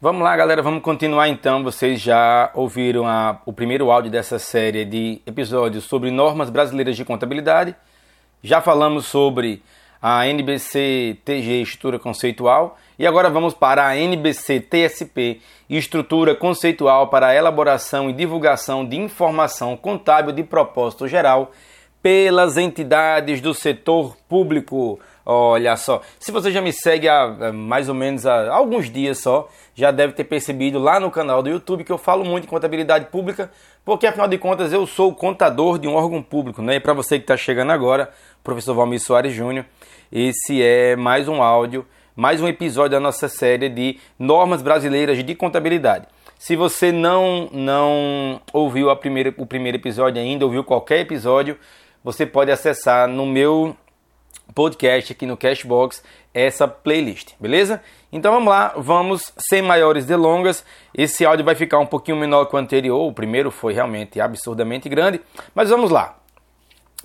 Vamos lá, galera, vamos continuar então. Vocês já ouviram a, o primeiro áudio dessa série de episódios sobre normas brasileiras de contabilidade. Já falamos sobre a NBC TG Estrutura Conceitual e agora vamos para a NBC TSP Estrutura Conceitual para a elaboração e divulgação de informação contábil de propósito geral pelas entidades do setor público. Olha só, se você já me segue há mais ou menos há alguns dias só, já deve ter percebido lá no canal do YouTube que eu falo muito em contabilidade pública, porque afinal de contas eu sou contador de um órgão público, né? E para você que está chegando agora, professor Valmir Soares Júnior, esse é mais um áudio, mais um episódio da nossa série de normas brasileiras de contabilidade. Se você não não ouviu a primeira, o primeiro episódio ainda, ouviu qualquer episódio, você pode acessar no meu podcast aqui no Cashbox essa playlist, beleza? Então vamos lá, vamos sem maiores delongas. Esse áudio vai ficar um pouquinho menor que o anterior, o primeiro foi realmente absurdamente grande, mas vamos lá.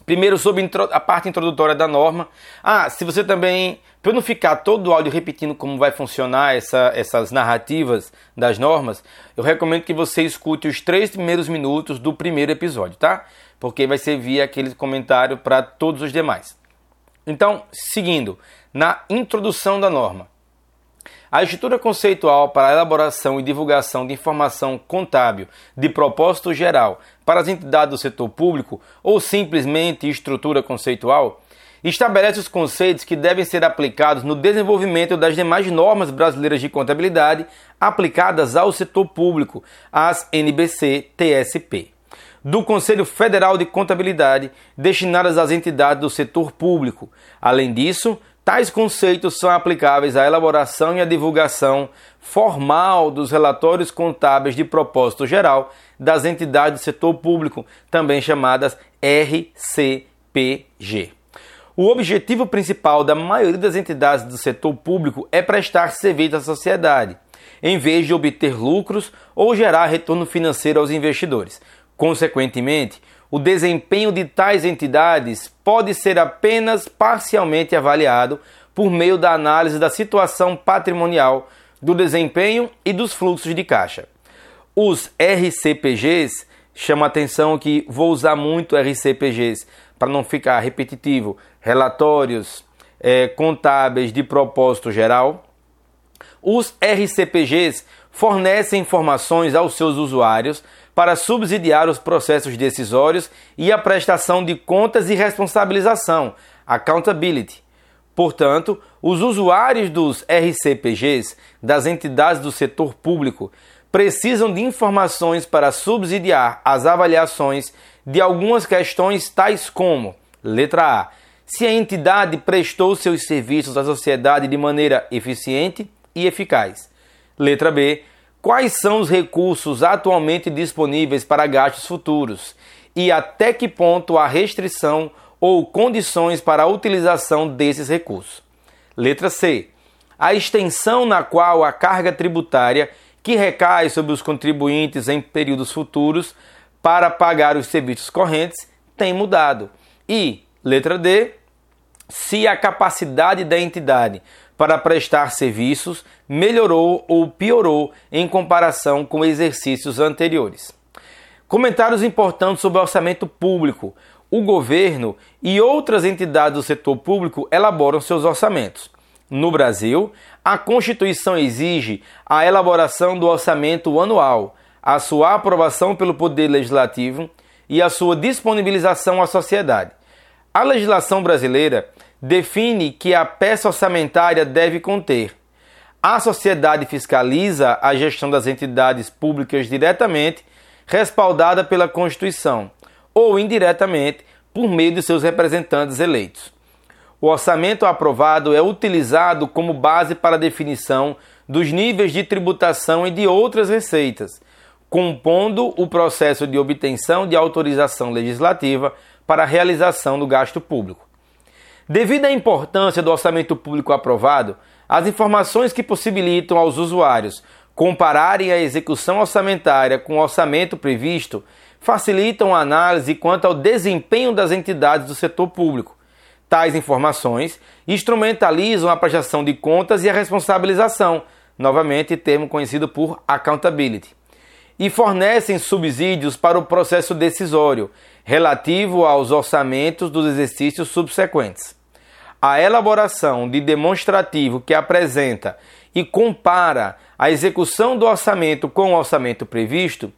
Primeiro sobre a parte introdutória da norma. Ah, se você também, para não ficar todo o áudio repetindo como vai funcionar essa, essas narrativas das normas, eu recomendo que você escute os três primeiros minutos do primeiro episódio, tá? Porque vai servir aquele comentário para todos os demais. Então, seguindo, na introdução da norma. A estrutura conceitual para a elaboração e divulgação de informação contábil de propósito geral para as entidades do setor público ou simplesmente estrutura conceitual estabelece os conceitos que devem ser aplicados no desenvolvimento das demais normas brasileiras de contabilidade aplicadas ao setor público, as NBC-TSP do Conselho Federal de Contabilidade destinadas às entidades do setor público. Além disso, tais conceitos são aplicáveis à elaboração e à divulgação formal dos relatórios contábeis de propósito geral das entidades do setor público, também chamadas RCPG. O objetivo principal da maioria das entidades do setor público é prestar serviço à sociedade, em vez de obter lucros ou gerar retorno financeiro aos investidores. Consequentemente, o desempenho de tais entidades pode ser apenas parcialmente avaliado por meio da análise da situação patrimonial, do desempenho e dos fluxos de caixa. Os RCPGs, chama atenção que vou usar muito RCPGs para não ficar repetitivo, relatórios é, contábeis de propósito geral. Os RCPGs fornecem informações aos seus usuários para subsidiar os processos decisórios e a prestação de contas e responsabilização, accountability. Portanto, os usuários dos RCPGs, das entidades do setor público, precisam de informações para subsidiar as avaliações de algumas questões tais como: letra A. Se a entidade prestou seus serviços à sociedade de maneira eficiente e eficaz. Letra B quais são os recursos atualmente disponíveis para gastos futuros e até que ponto há restrição ou condições para a utilização desses recursos. Letra C. A extensão na qual a carga tributária que recai sobre os contribuintes em períodos futuros para pagar os serviços correntes tem mudado. E, letra D, se a capacidade da entidade para prestar serviços melhorou ou piorou em comparação com exercícios anteriores. Comentários importantes sobre orçamento público. O governo e outras entidades do setor público elaboram seus orçamentos. No Brasil, a Constituição exige a elaboração do orçamento anual, a sua aprovação pelo Poder Legislativo e a sua disponibilização à sociedade. A legislação brasileira define que a peça orçamentária deve conter. A sociedade fiscaliza a gestão das entidades públicas diretamente, respaldada pela Constituição, ou indiretamente por meio de seus representantes eleitos. O orçamento aprovado é utilizado como base para a definição dos níveis de tributação e de outras receitas, compondo o processo de obtenção de autorização legislativa para a realização do gasto público. Devido à importância do orçamento público aprovado, as informações que possibilitam aos usuários compararem a execução orçamentária com o orçamento previsto facilitam a análise quanto ao desempenho das entidades do setor público. Tais informações instrumentalizam a prestação de contas e a responsabilização, novamente termo conhecido por accountability, e fornecem subsídios para o processo decisório relativo aos orçamentos dos exercícios subsequentes. A elaboração de demonstrativo que apresenta e compara a execução do orçamento com o orçamento previsto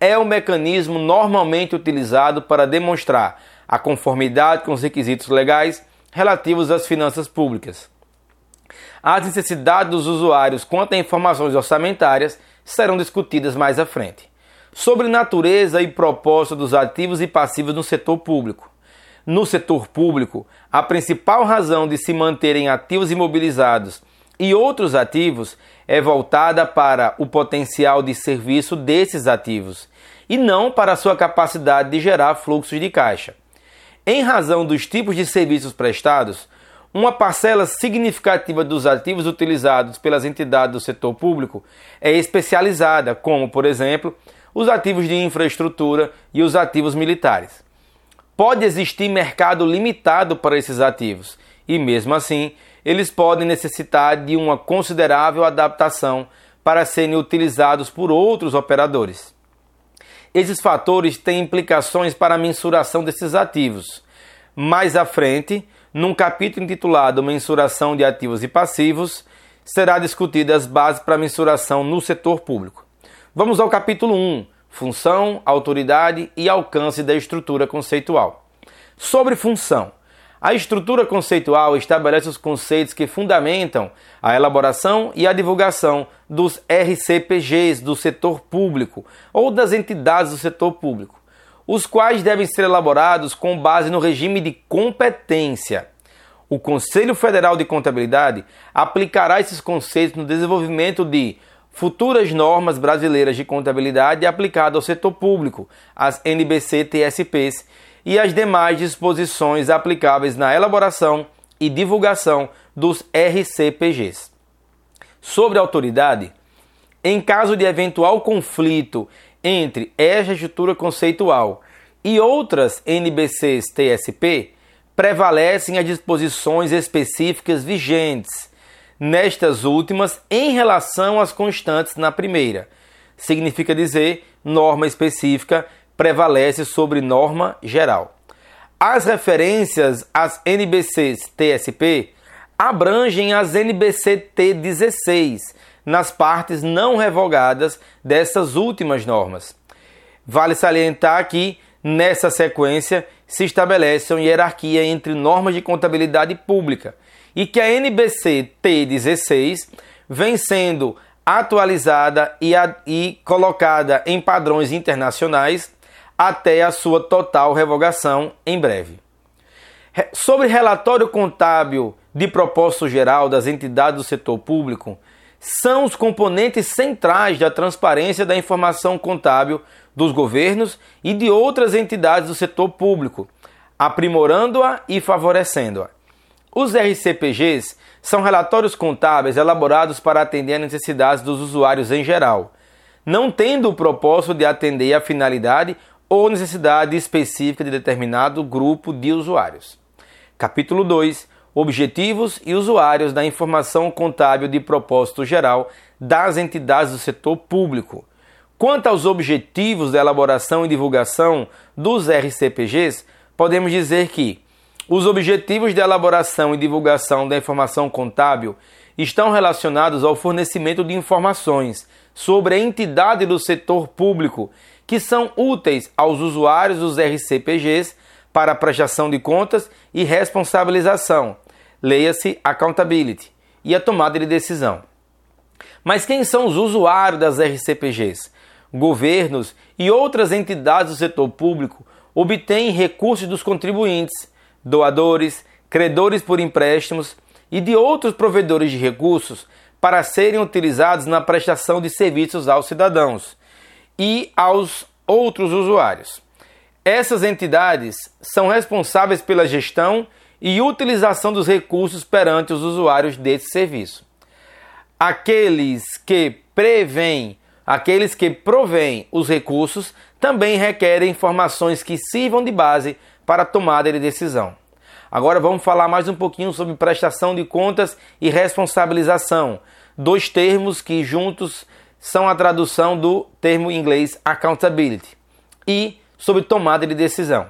é o mecanismo normalmente utilizado para demonstrar a conformidade com os requisitos legais relativos às finanças públicas. As necessidades dos usuários quanto a informações orçamentárias serão discutidas mais à frente. Sobre natureza e propósito dos ativos e passivos no setor público. No setor público, a principal razão de se manterem ativos imobilizados e outros ativos é voltada para o potencial de serviço desses ativos e não para a sua capacidade de gerar fluxos de caixa. Em razão dos tipos de serviços prestados, uma parcela significativa dos ativos utilizados pelas entidades do setor público é especializada, como, por exemplo, os ativos de infraestrutura e os ativos militares. Pode existir mercado limitado para esses ativos e, mesmo assim, eles podem necessitar de uma considerável adaptação para serem utilizados por outros operadores. Esses fatores têm implicações para a mensuração desses ativos. Mais à frente, num capítulo intitulado Mensuração de Ativos e Passivos, será discutida as bases para a mensuração no setor público. Vamos ao capítulo 1, Função, Autoridade e Alcance da Estrutura Conceitual. Sobre função. A estrutura conceitual estabelece os conceitos que fundamentam a elaboração e a divulgação dos RCPGs do setor público ou das entidades do setor público, os quais devem ser elaborados com base no regime de competência. O Conselho Federal de Contabilidade aplicará esses conceitos no desenvolvimento de futuras normas brasileiras de contabilidade aplicadas ao setor público, as NBC-TSPs, e as demais disposições aplicáveis na elaboração e divulgação dos RCPGs. Sobre a autoridade, em caso de eventual conflito entre esta estrutura conceitual e outras NBCs TSP, prevalecem as disposições específicas vigentes nestas últimas em relação às constantes na primeira. Significa dizer norma específica prevalece sobre norma geral. As referências às NBCs TSP abrangem as NBC T16 nas partes não revogadas dessas últimas normas. Vale salientar que, nessa sequência, se estabelece uma hierarquia entre normas de contabilidade pública e que a NBC T16 vem sendo atualizada e, a, e colocada em padrões internacionais até a sua total revogação em breve. Sobre relatório contábil de propósito geral das entidades do setor público, são os componentes centrais da transparência da informação contábil dos governos e de outras entidades do setor público, aprimorando-a e favorecendo-a. Os RCPGs são relatórios contábeis elaborados para atender às necessidades dos usuários em geral, não tendo o propósito de atender à finalidade ou necessidade específica de determinado grupo de usuários. Capítulo 2 Objetivos e usuários da informação contábil de propósito geral das entidades do setor público. Quanto aos objetivos da elaboração e divulgação dos RCPGs, podemos dizer que os objetivos de elaboração e divulgação da informação contábil estão relacionados ao fornecimento de informações sobre a entidade do setor público que são úteis aos usuários dos RCPGs para prestação de contas e responsabilização, leia-se accountability, e a tomada de decisão. Mas quem são os usuários das RCPGs? Governos e outras entidades do setor público obtêm recursos dos contribuintes, doadores, credores por empréstimos e de outros provedores de recursos para serem utilizados na prestação de serviços aos cidadãos e aos outros usuários. Essas entidades são responsáveis pela gestão e utilização dos recursos perante os usuários desse serviço. Aqueles que prevêm, aqueles que provêm os recursos também requerem informações que sirvam de base para tomada de decisão. Agora vamos falar mais um pouquinho sobre prestação de contas e responsabilização, dois termos que juntos são a tradução do termo inglês accountability e sobre tomada de decisão.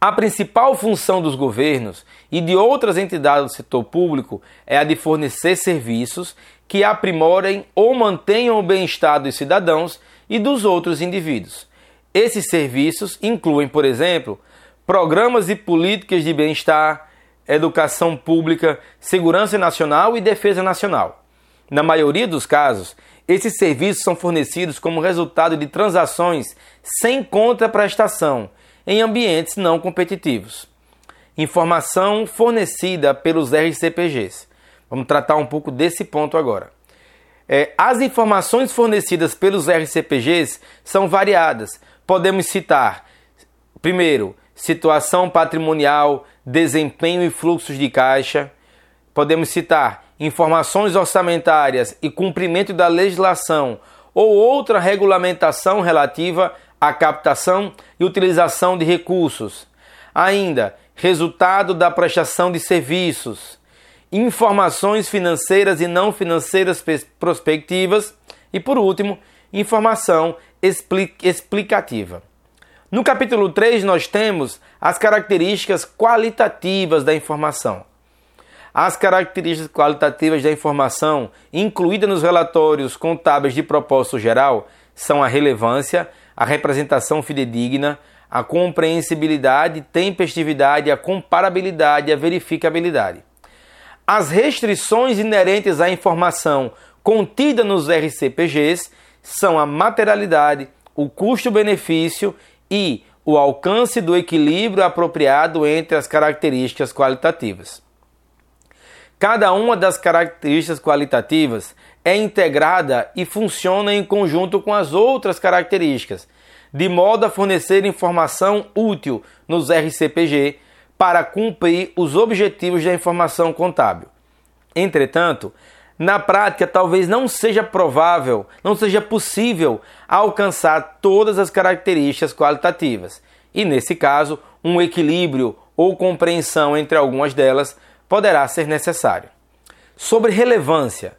A principal função dos governos e de outras entidades do setor público é a de fornecer serviços que aprimorem ou mantenham o bem-estar dos cidadãos e dos outros indivíduos. Esses serviços incluem, por exemplo, programas e políticas de bem-estar, educação pública, segurança nacional e defesa nacional. Na maioria dos casos, esses serviços são fornecidos como resultado de transações sem contraprestação em ambientes não competitivos. Informação fornecida pelos RCPGs. Vamos tratar um pouco desse ponto agora. É, as informações fornecidas pelos RCPGs são variadas. Podemos citar, primeiro, situação patrimonial, desempenho e fluxos de caixa. Podemos citar informações orçamentárias e cumprimento da legislação ou outra regulamentação relativa a captação e utilização de recursos. Ainda, resultado da prestação de serviços, informações financeiras e não financeiras prospectivas e, por último, informação explicativa. No capítulo 3, nós temos as características qualitativas da informação. As características qualitativas da informação incluídas nos relatórios contábeis de propósito geral são a relevância, a representação fidedigna, a compreensibilidade, tempestividade, a comparabilidade e a verificabilidade. As restrições inerentes à informação contida nos RCPGs são a materialidade, o custo-benefício e o alcance do equilíbrio apropriado entre as características qualitativas. Cada uma das características qualitativas é integrada e funciona em conjunto com as outras características, de modo a fornecer informação útil nos RCPG para cumprir os objetivos da informação contábil. Entretanto, na prática, talvez não seja provável, não seja possível alcançar todas as características qualitativas, e nesse caso, um equilíbrio ou compreensão entre algumas delas poderá ser necessário. Sobre relevância,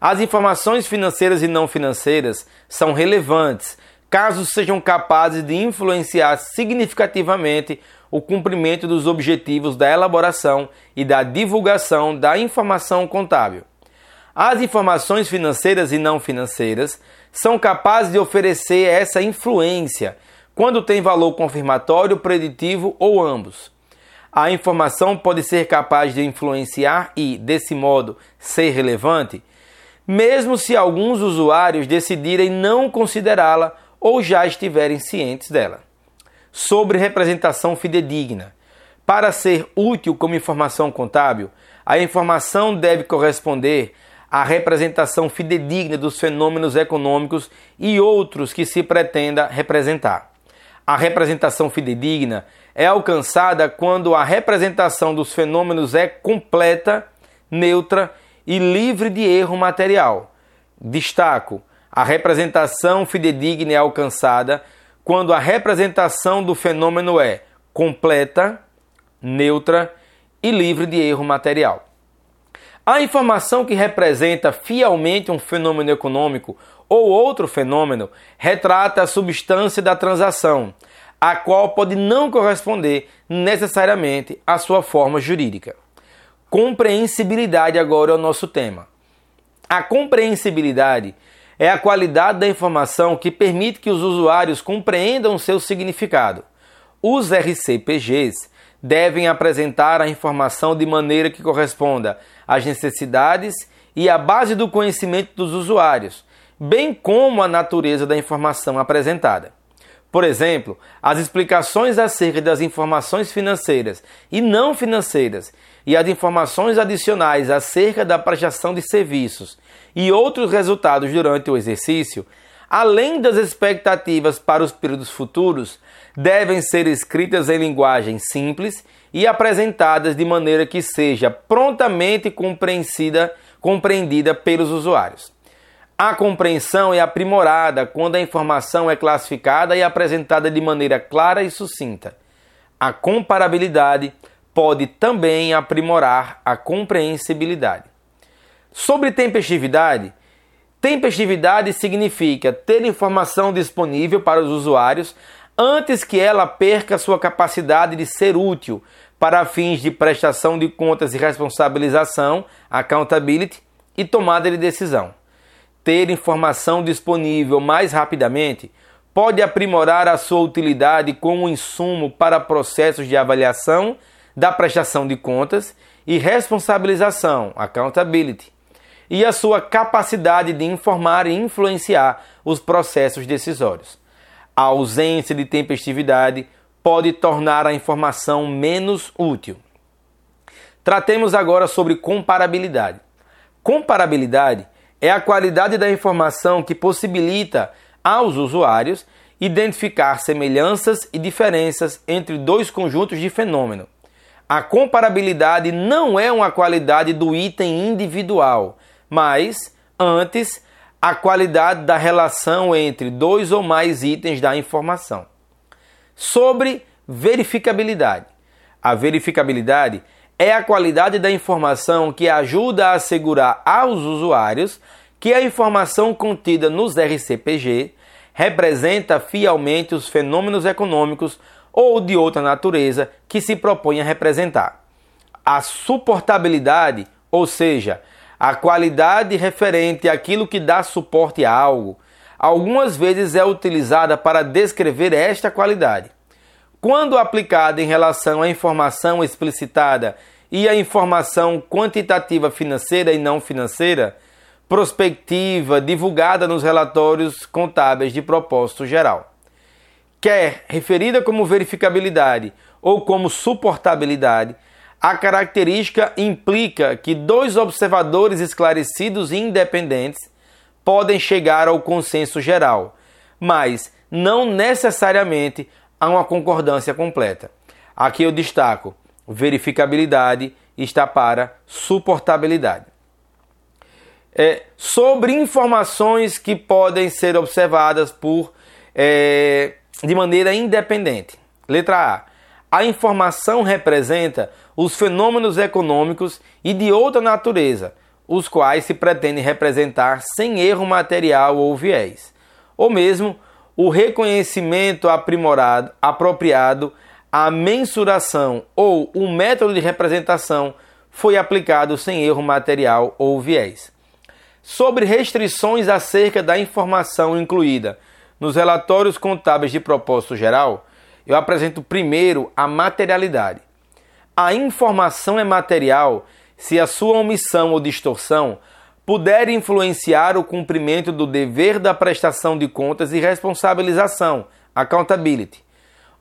as informações financeiras e não financeiras são relevantes caso sejam capazes de influenciar significativamente o cumprimento dos objetivos da elaboração e da divulgação da informação contábil. As informações financeiras e não financeiras são capazes de oferecer essa influência quando tem valor confirmatório, preditivo ou ambos. A informação pode ser capaz de influenciar e, desse modo, ser relevante mesmo se alguns usuários decidirem não considerá-la ou já estiverem cientes dela. Sobre representação fidedigna. Para ser útil como informação contábil, a informação deve corresponder à representação fidedigna dos fenômenos econômicos e outros que se pretenda representar. A representação fidedigna é alcançada quando a representação dos fenômenos é completa, neutra e livre de erro material. Destaco: a representação fidedigna é alcançada quando a representação do fenômeno é completa, neutra e livre de erro material. A informação que representa fielmente um fenômeno econômico ou outro fenômeno retrata a substância da transação, a qual pode não corresponder necessariamente à sua forma jurídica. Compreensibilidade agora é o nosso tema. A compreensibilidade é a qualidade da informação que permite que os usuários compreendam seu significado. Os RCPGs devem apresentar a informação de maneira que corresponda às necessidades e à base do conhecimento dos usuários, bem como à natureza da informação apresentada. Por exemplo, as explicações acerca das informações financeiras e não financeiras e as informações adicionais acerca da prestação de serviços e outros resultados durante o exercício, além das expectativas para os períodos futuros, devem ser escritas em linguagem simples e apresentadas de maneira que seja prontamente compreendida, compreendida pelos usuários. A compreensão é aprimorada quando a informação é classificada e apresentada de maneira clara e sucinta. A comparabilidade pode também aprimorar a compreensibilidade. Sobre tempestividade, tempestividade significa ter informação disponível para os usuários antes que ela perca sua capacidade de ser útil para fins de prestação de contas e responsabilização, accountability e tomada de decisão. Ter informação disponível mais rapidamente pode aprimorar a sua utilidade como insumo para processos de avaliação da prestação de contas e responsabilização, accountability, e a sua capacidade de informar e influenciar os processos decisórios. A ausência de tempestividade pode tornar a informação menos útil. Tratemos agora sobre comparabilidade. Comparabilidade é a qualidade da informação que possibilita aos usuários identificar semelhanças e diferenças entre dois conjuntos de fenômeno. A comparabilidade não é uma qualidade do item individual, mas, antes, a qualidade da relação entre dois ou mais itens da informação. Sobre verificabilidade. A verificabilidade é a qualidade da informação que ajuda a assegurar aos usuários que a informação contida nos RCPG representa fielmente os fenômenos econômicos ou de outra natureza que se propõe a representar. A suportabilidade, ou seja, a qualidade referente àquilo que dá suporte a algo, algumas vezes é utilizada para descrever esta qualidade. Quando aplicada em relação à informação explicitada e à informação quantitativa financeira e não financeira, prospectiva divulgada nos relatórios contábeis de propósito geral. Quer referida como verificabilidade ou como suportabilidade, a característica implica que dois observadores esclarecidos e independentes podem chegar ao consenso geral, mas não necessariamente a uma concordância completa. Aqui eu destaco: verificabilidade está para suportabilidade. É, sobre informações que podem ser observadas por é, de maneira independente. Letra A. A informação representa os fenômenos econômicos e de outra natureza, os quais se pretende representar sem erro material ou viés, ou mesmo o reconhecimento aprimorado, apropriado, a mensuração ou o método de representação foi aplicado sem erro material ou viés. Sobre restrições acerca da informação incluída nos relatórios contábeis de propósito geral, eu apresento primeiro a materialidade. A informação é material se a sua omissão ou distorção puder influenciar o cumprimento do dever da prestação de contas e responsabilização, accountability,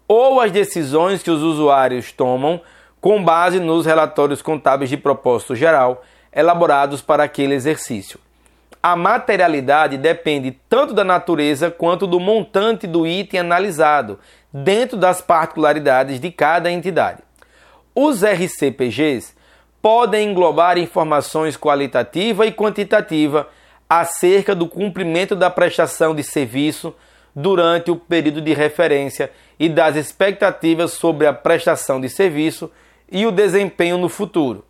ou as decisões que os usuários tomam com base nos relatórios contábeis de propósito geral elaborados para aquele exercício. A materialidade depende tanto da natureza quanto do montante do item analisado, dentro das particularidades de cada entidade. Os RCPGs podem englobar informações qualitativa e quantitativa acerca do cumprimento da prestação de serviço durante o período de referência e das expectativas sobre a prestação de serviço e o desempenho no futuro.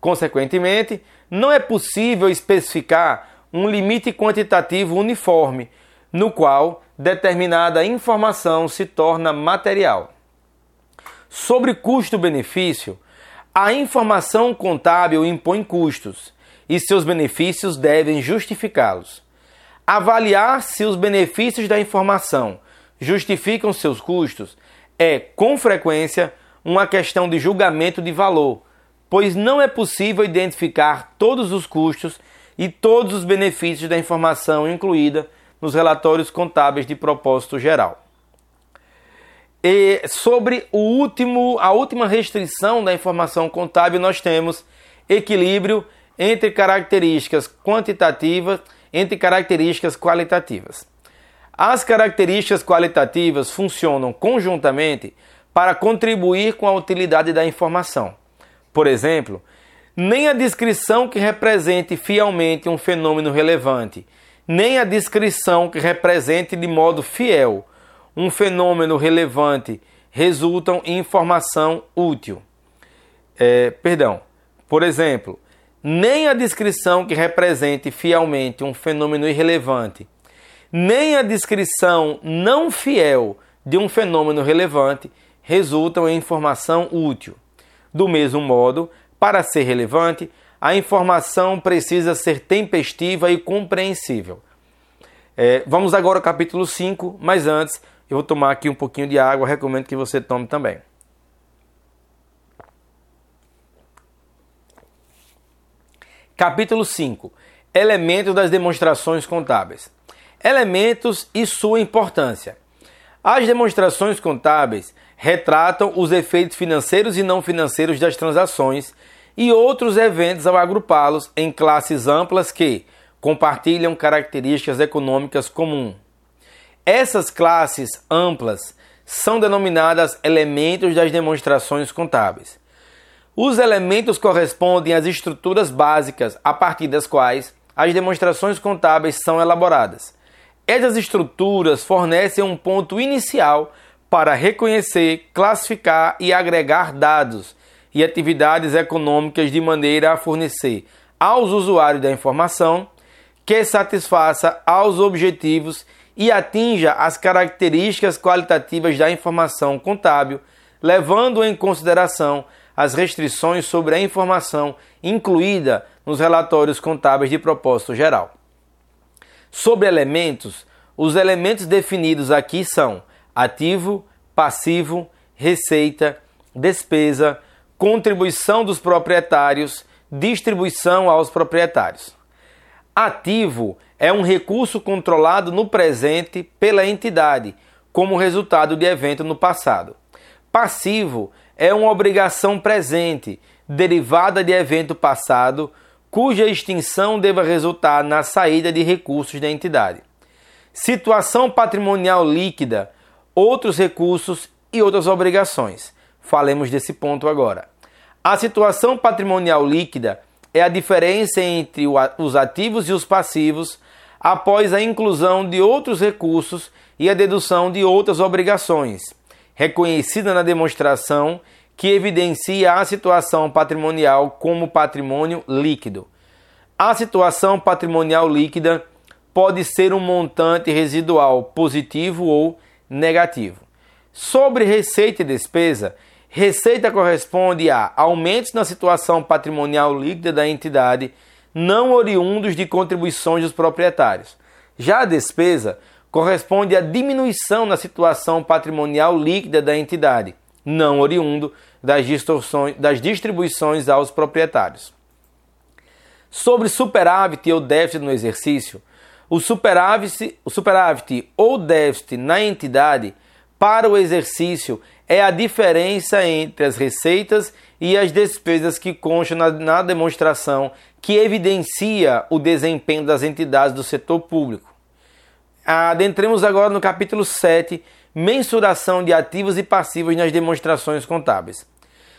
Consequentemente, não é possível especificar um limite quantitativo uniforme, no qual determinada informação se torna material. Sobre custo-benefício, a informação contábil impõe custos e seus benefícios devem justificá-los. Avaliar se os benefícios da informação justificam seus custos é, com frequência, uma questão de julgamento de valor, pois não é possível identificar todos os custos e todos os benefícios da informação incluída nos relatórios contábeis de propósito geral. E sobre o último, a última restrição da informação contábil, nós temos equilíbrio entre características quantitativas entre características qualitativas. As características qualitativas funcionam conjuntamente para contribuir com a utilidade da informação. Por exemplo, nem a descrição que represente fielmente um fenômeno relevante, nem a descrição que represente de modo fiel um fenômeno relevante resultam em informação útil. É, perdão, por exemplo, nem a descrição que represente fielmente um fenômeno irrelevante, nem a descrição não fiel de um fenômeno relevante resultam em informação útil. Do mesmo modo, para ser relevante, a informação precisa ser tempestiva e compreensível. É, vamos agora ao capítulo 5, mas antes eu vou tomar aqui um pouquinho de água, recomendo que você tome também. Capítulo 5 Elementos das demonstrações contábeis. Elementos e sua importância. As demonstrações contábeis retratam os efeitos financeiros e não financeiros das transações e outros eventos ao agrupá-los em classes amplas que compartilham características econômicas comuns. Essas classes amplas são denominadas elementos das demonstrações contábeis. Os elementos correspondem às estruturas básicas a partir das quais as demonstrações contábeis são elaboradas. Essas estruturas fornecem um ponto inicial para reconhecer, classificar e agregar dados e atividades econômicas de maneira a fornecer aos usuários da informação que satisfaça aos objetivos e atinja as características qualitativas da informação contábil, levando em consideração as restrições sobre a informação incluída nos relatórios contábeis de propósito geral. Sobre elementos, os elementos definidos aqui são ativo, passivo, receita, despesa, contribuição dos proprietários, distribuição aos proprietários. Ativo é um recurso controlado no presente pela entidade, como resultado de evento no passado. Passivo é uma obrigação presente, derivada de evento passado, cuja extinção deva resultar na saída de recursos da entidade. Situação patrimonial líquida, outros recursos e outras obrigações. Falemos desse ponto agora. A situação patrimonial líquida é a diferença entre os ativos e os passivos após a inclusão de outros recursos e a dedução de outras obrigações, reconhecida na demonstração que evidencia a situação patrimonial como patrimônio líquido. A situação patrimonial líquida pode ser um montante residual positivo ou negativo. Sobre receita e despesa, Receita corresponde a aumentos na situação patrimonial líquida da entidade, não oriundos de contribuições dos proprietários. Já a despesa corresponde a diminuição na situação patrimonial líquida da entidade, não oriundo das, das distribuições aos proprietários. Sobre superávit ou déficit no exercício, o superávit, o superávit ou déficit na entidade para o exercício é a diferença entre as receitas e as despesas que constam na, na demonstração que evidencia o desempenho das entidades do setor público. Adentremos agora no capítulo 7, mensuração de ativos e passivos nas demonstrações contábeis.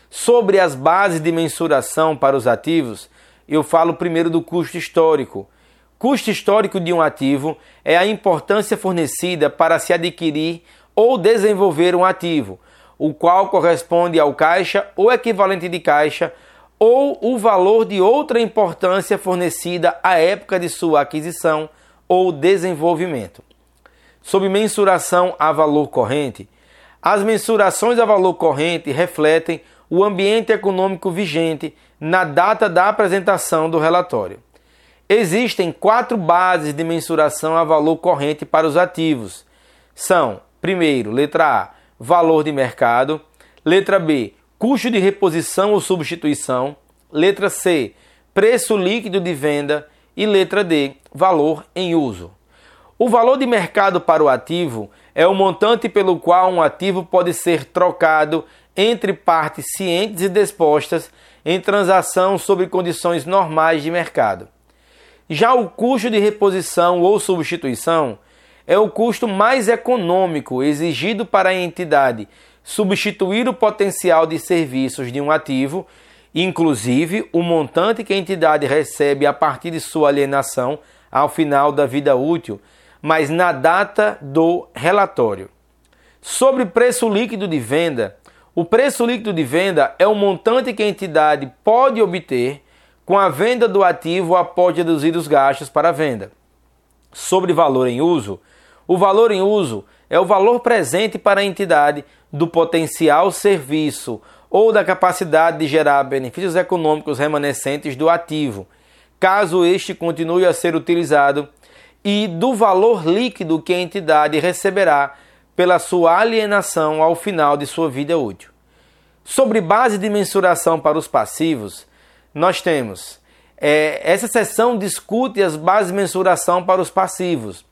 Sobre as bases de mensuração para os ativos, eu falo primeiro do custo histórico. Custo histórico de um ativo é a importância fornecida para se adquirir ou desenvolver um ativo, o qual corresponde ao caixa ou equivalente de caixa, ou o valor de outra importância fornecida à época de sua aquisição ou desenvolvimento. Sob mensuração a valor corrente, as mensurações a valor corrente refletem o ambiente econômico vigente na data da apresentação do relatório. Existem quatro bases de mensuração a valor corrente para os ativos. São, primeiro, letra A, valor de mercado. Letra B, custo de reposição ou substituição. Letra C, preço líquido de venda. E letra D, valor em uso. O valor de mercado para o ativo é o montante pelo qual um ativo pode ser trocado entre partes cientes e dispostas em transação sob condições normais de mercado. Já o custo de reposição ou substituição é o custo mais econômico exigido para a entidade substituir o potencial de serviços de um ativo, inclusive o montante que a entidade recebe a partir de sua alienação ao final da vida útil, mas na data do relatório. Sobre preço líquido de venda, o preço líquido de venda é o montante que a entidade pode obter Com a venda do ativo, após deduzir os gastos para a venda. Sobre valor em uso, o valor em uso é o valor presente para a entidade do potencial serviço ou da capacidade de gerar benefícios econômicos remanescentes do ativo, caso este continue a ser utilizado, e do valor líquido que a entidade receberá pela sua alienação ao final de sua vida útil. Sobre base de mensuração para os passivos, nós temos é, essa seção discute as bases de mensuração para os passivos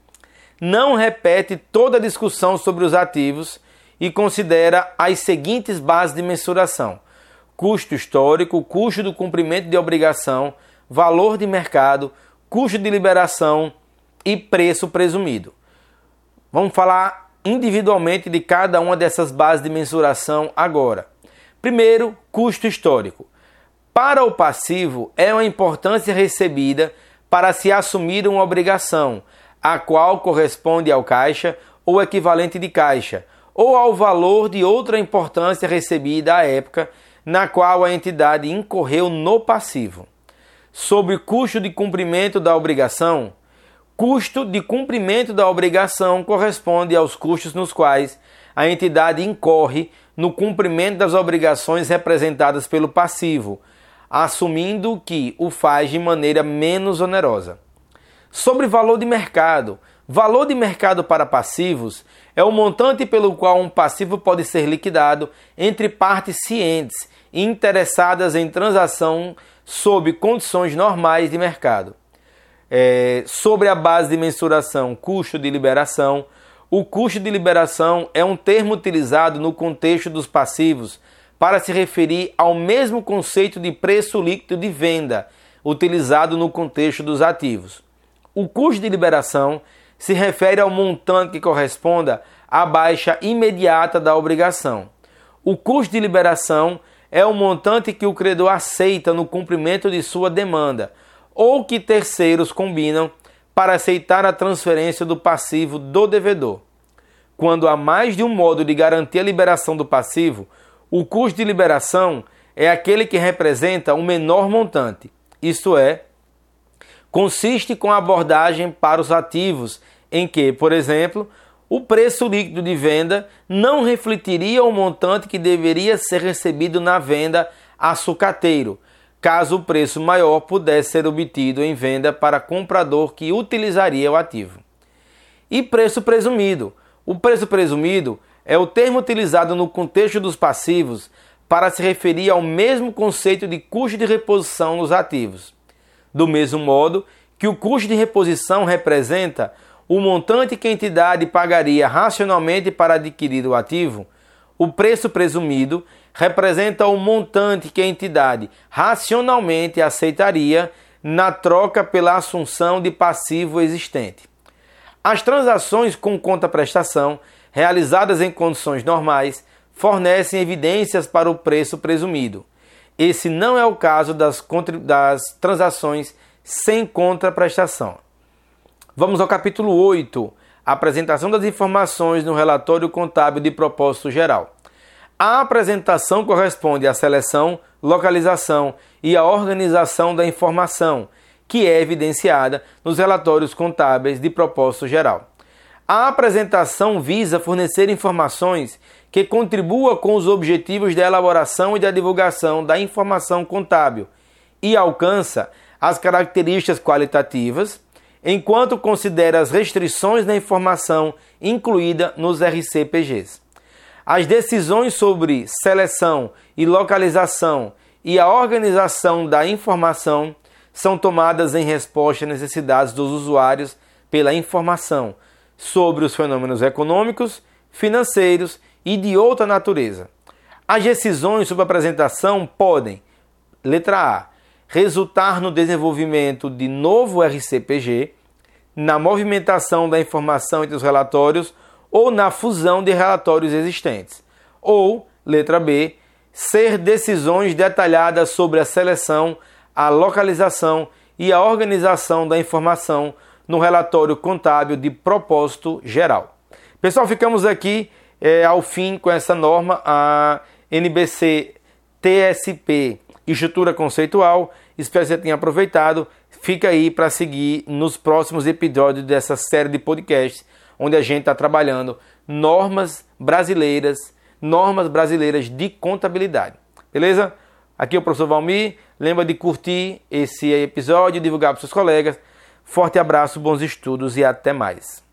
não repete toda a discussão sobre os ativos e considera as seguintes bases de mensuração: custo histórico, custo do cumprimento de obrigação, valor de mercado, custo de liberação e preço presumido. Vamos falar individualmente de cada uma dessas bases de mensuração agora. Primeiro, custo histórico. Para o passivo, é uma importância recebida para se assumir uma obrigação, a qual corresponde ao caixa ou equivalente de caixa, ou ao valor de outra importância recebida à época na qual a entidade incorreu no passivo. Sobre custo de cumprimento da obrigação, custo de cumprimento da obrigação corresponde aos custos nos quais a entidade incorre no cumprimento das obrigações representadas pelo passivo, assumindo que o faz de maneira menos onerosa. Sobre valor de mercado. Valor de mercado para passivos é o montante pelo qual um passivo pode ser liquidado entre partes cientes e interessadas em transação sob condições normais de mercado. É, sobre a base de mensuração custo de liberação, o custo de liberação é um termo utilizado no contexto dos passivos para se referir ao mesmo conceito de preço líquido de venda utilizado no contexto dos ativos. O custo de liberação se refere ao montante que corresponda à baixa imediata da obrigação. O custo de liberação é o montante que o credor aceita no cumprimento de sua demanda ou que terceiros combinam para aceitar a transferência do passivo do devedor. Quando há mais de um modo de garantir a liberação do passivo, o custo de liberação é aquele que representa o menor montante, isto é, consiste com a abordagem para os ativos, em que, por exemplo, o preço líquido de venda não refletiria o montante que deveria ser recebido na venda a sucateiro, caso o preço maior pudesse ser obtido em venda para comprador que utilizaria o ativo. E preço presumido. O preço presumido é o termo utilizado no contexto dos passivos para se referir ao mesmo conceito de custo de reposição nos ativos. Do mesmo modo que o custo de reposição representa o montante que a entidade pagaria racionalmente para adquirir o ativo, o preço presumido representa o montante que a entidade racionalmente aceitaria na troca pela assunção de passivo existente. As transações com conta-prestação, realizadas em condições normais, fornecem evidências para o preço presumido. Esse não é o caso das, das transações sem contraprestação. Vamos ao capítulo 8, apresentação das informações no relatório contábil de propósito geral. A apresentação corresponde à seleção, localização e à organização da informação, que é evidenciada nos relatórios contábeis de propósito geral. A apresentação visa fornecer informações que contribua com os objetivos da elaboração e da divulgação da informação contábil e alcança as características qualitativas, enquanto considera as restrições da informação incluída nos RCPGs. As decisões sobre seleção e localização e a organização da informação são tomadas em resposta às necessidades dos usuários pela informação sobre os fenômenos econômicos, financeiros e de outra natureza. As decisões sobre apresentação podem, letra A, resultar no desenvolvimento de novo RCPG, na movimentação da informação entre os relatórios ou na fusão de relatórios existentes. Ou, letra B, ser decisões detalhadas sobre a seleção, a localização e a organização da informação no relatório contábil de propósito geral. Pessoal, ficamos aqui é, ao fim com essa norma, a NBC TSP Estrutura Conceitual Espero que você tenha aproveitado. Fica aí para seguir nos próximos episódios dessa série de podcasts, onde a gente está trabalhando normas brasileiras, normas brasileiras de contabilidade. Beleza? Aqui é o professor Valmir. Lembra de curtir esse episódio, divulgar para seus colegas. Forte abraço, bons estudos e até mais.